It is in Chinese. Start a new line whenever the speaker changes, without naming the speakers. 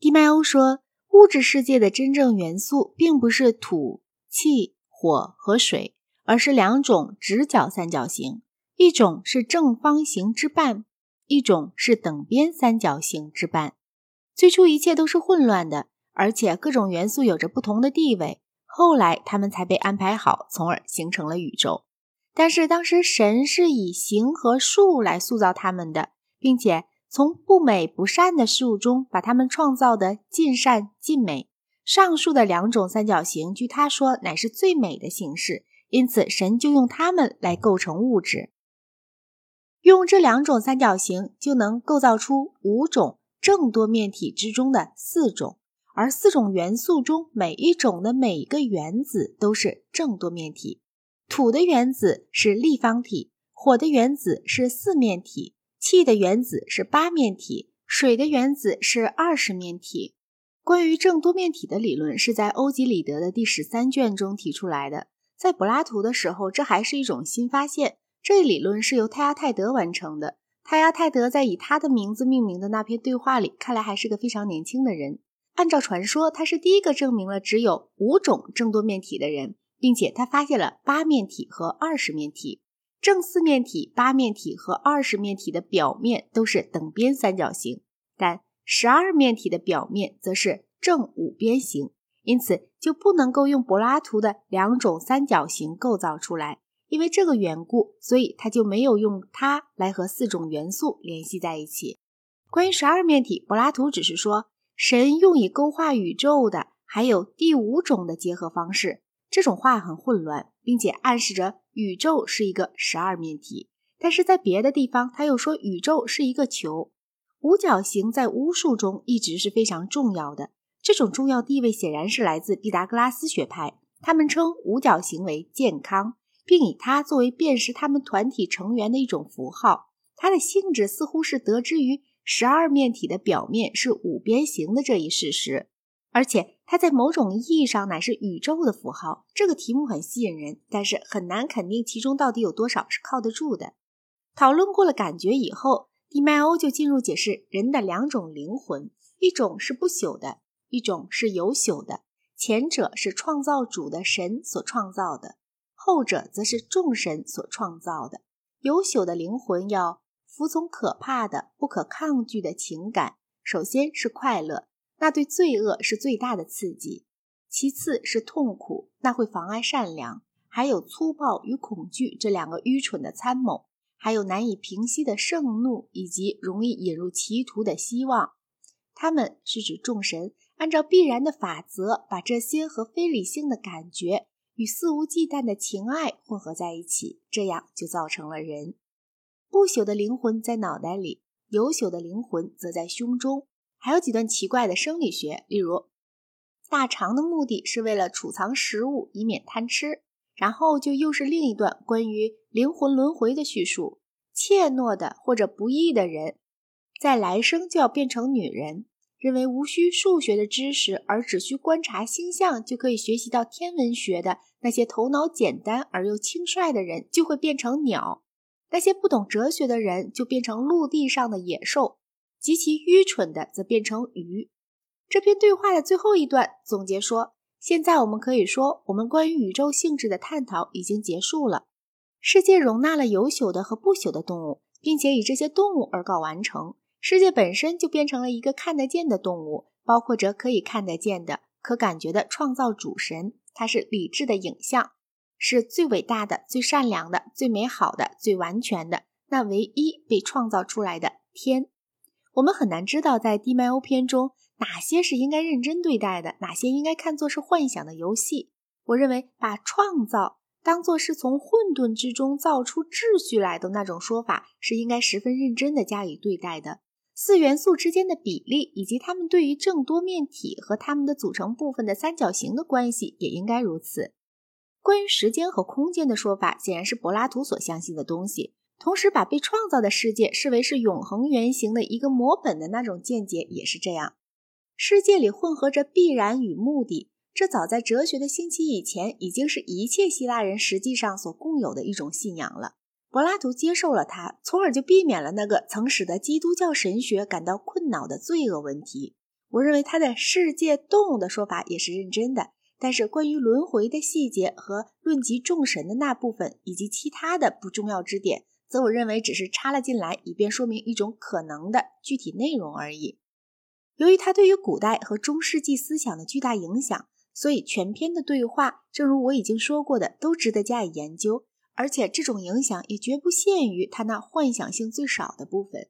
蒂麦欧说，物质世界的真正元素并不是土、气、火和水，而是两种直角三角形，一种是正方形之半，一种是等边三角形之半。最初一切都是混乱的，而且各种元素有着不同的地位。后来它们才被安排好，从而形成了宇宙。但是当时神是以形和数来塑造它们的，并且从不美不善的事物中把它们创造的尽善尽美。上述的两种三角形，据他说乃是最美的形式，因此神就用它们来构成物质。用这两种三角形就能构造出五种正多面体之中的四种，而四种元素中每一种的每一个原子都是正多面体。土的原子是立方体，火的原子是四面体，气的原子是八面体，水的原子是二十面体。关于正多面体的理论是在欧几里得的第十三卷中提出来的。在柏拉图的时候，这还是一种新发现。这一理论是由泰亚泰德完成的。泰亚泰德在以他的名字命名的那篇对话里，看来还是个非常年轻的人。按照传说，他是第一个证明了只有五种正多面体的人。并且他发现了八面体和二十面体，正四面体、八面体和二十面体的表面都是等边三角形，但十二面体的表面则是正五边形，因此就不能够用柏拉图的两种三角形构造出来。因为这个缘故，所以他就没有用它来和四种元素联系在一起。关于十二面体，柏拉图只是说神用以勾画宇宙的还有第五种的结合方式。这种话很混乱，并且暗示着宇宙是一个十二面体。但是在别的地方，他又说宇宙是一个球。五角形在巫术中一直是非常重要的，这种重要地位显然是来自毕达哥拉斯学派。他们称五角形为健康，并以它作为辨识他们团体成员的一种符号。它的性质似乎是得知于十二面体的表面是五边形的这一事实。而且它在某种意义上乃是宇宙的符号。这个题目很吸引人，但是很难肯定其中到底有多少是靠得住的。讨论过了感觉以后，蒂麦欧就进入解释人的两种灵魂：一种是不朽的，一种是有朽的。前者是创造主的神所创造的，后者则是众神所创造的。有朽的灵魂要服从可怕的、不可抗拒的情感，首先是快乐。那对罪恶是最大的刺激，其次是痛苦，那会妨碍善良；还有粗暴与恐惧这两个愚蠢的参谋，还有难以平息的盛怒，以及容易引入歧途的希望。他们是指众神按照必然的法则，把这些和非理性的感觉与肆无忌惮的情爱混合在一起，这样就造成了人。不朽的灵魂在脑袋里，有朽的灵魂则在胸中。还有几段奇怪的生理学，例如，大肠的目的是为了储藏食物，以免贪吃。然后就又是另一段关于灵魂轮回的叙述：怯懦的或者不义的人，在来生就要变成女人；认为无需数学的知识，而只需观察星象就可以学习到天文学的那些头脑简单而又轻率的人，就会变成鸟；那些不懂哲学的人，就变成陆地上的野兽。极其愚蠢的则变成鱼。这篇对话的最后一段总结说：“现在我们可以说，我们关于宇宙性质的探讨已经结束了。世界容纳了有朽的和不朽的动物，并且以这些动物而告完成。世界本身就变成了一个看得见的动物，包括着可以看得见的、可感觉的创造主神。它是理智的影像，是最伟大的、最善良的、最美好的、最完全的，那唯一被创造出来的天。”我们很难知道，在低麦欧篇中，哪些是应该认真对待的，哪些应该看作是幻想的游戏。我认为，把创造当作是从混沌之中造出秩序来的那种说法，是应该十分认真的加以对待的。四元素之间的比例，以及它们对于正多面体和它们的组成部分的三角形的关系，也应该如此。关于时间和空间的说法，显然是柏拉图所相信的东西。同时，把被创造的世界视为是永恒原型的一个模本的那种见解也是这样。世界里混合着必然与目的，这早在哲学的兴起以前，已经是一切希腊人实际上所共有的一种信仰了。柏拉图接受了它，从而就避免了那个曾使得基督教神学感到困扰的罪恶问题。我认为他的世界动物的说法也是认真的，但是关于轮回的细节和论及众神的那部分，以及其他的不重要之点，则我认为只是插了进来，以便说明一种可能的具体内容而已。由于它对于古代和中世纪思想的巨大影响，所以全篇的对话，正如我已经说过的，都值得加以研究。而且这种影响也绝不限于它那幻想性最少的部分。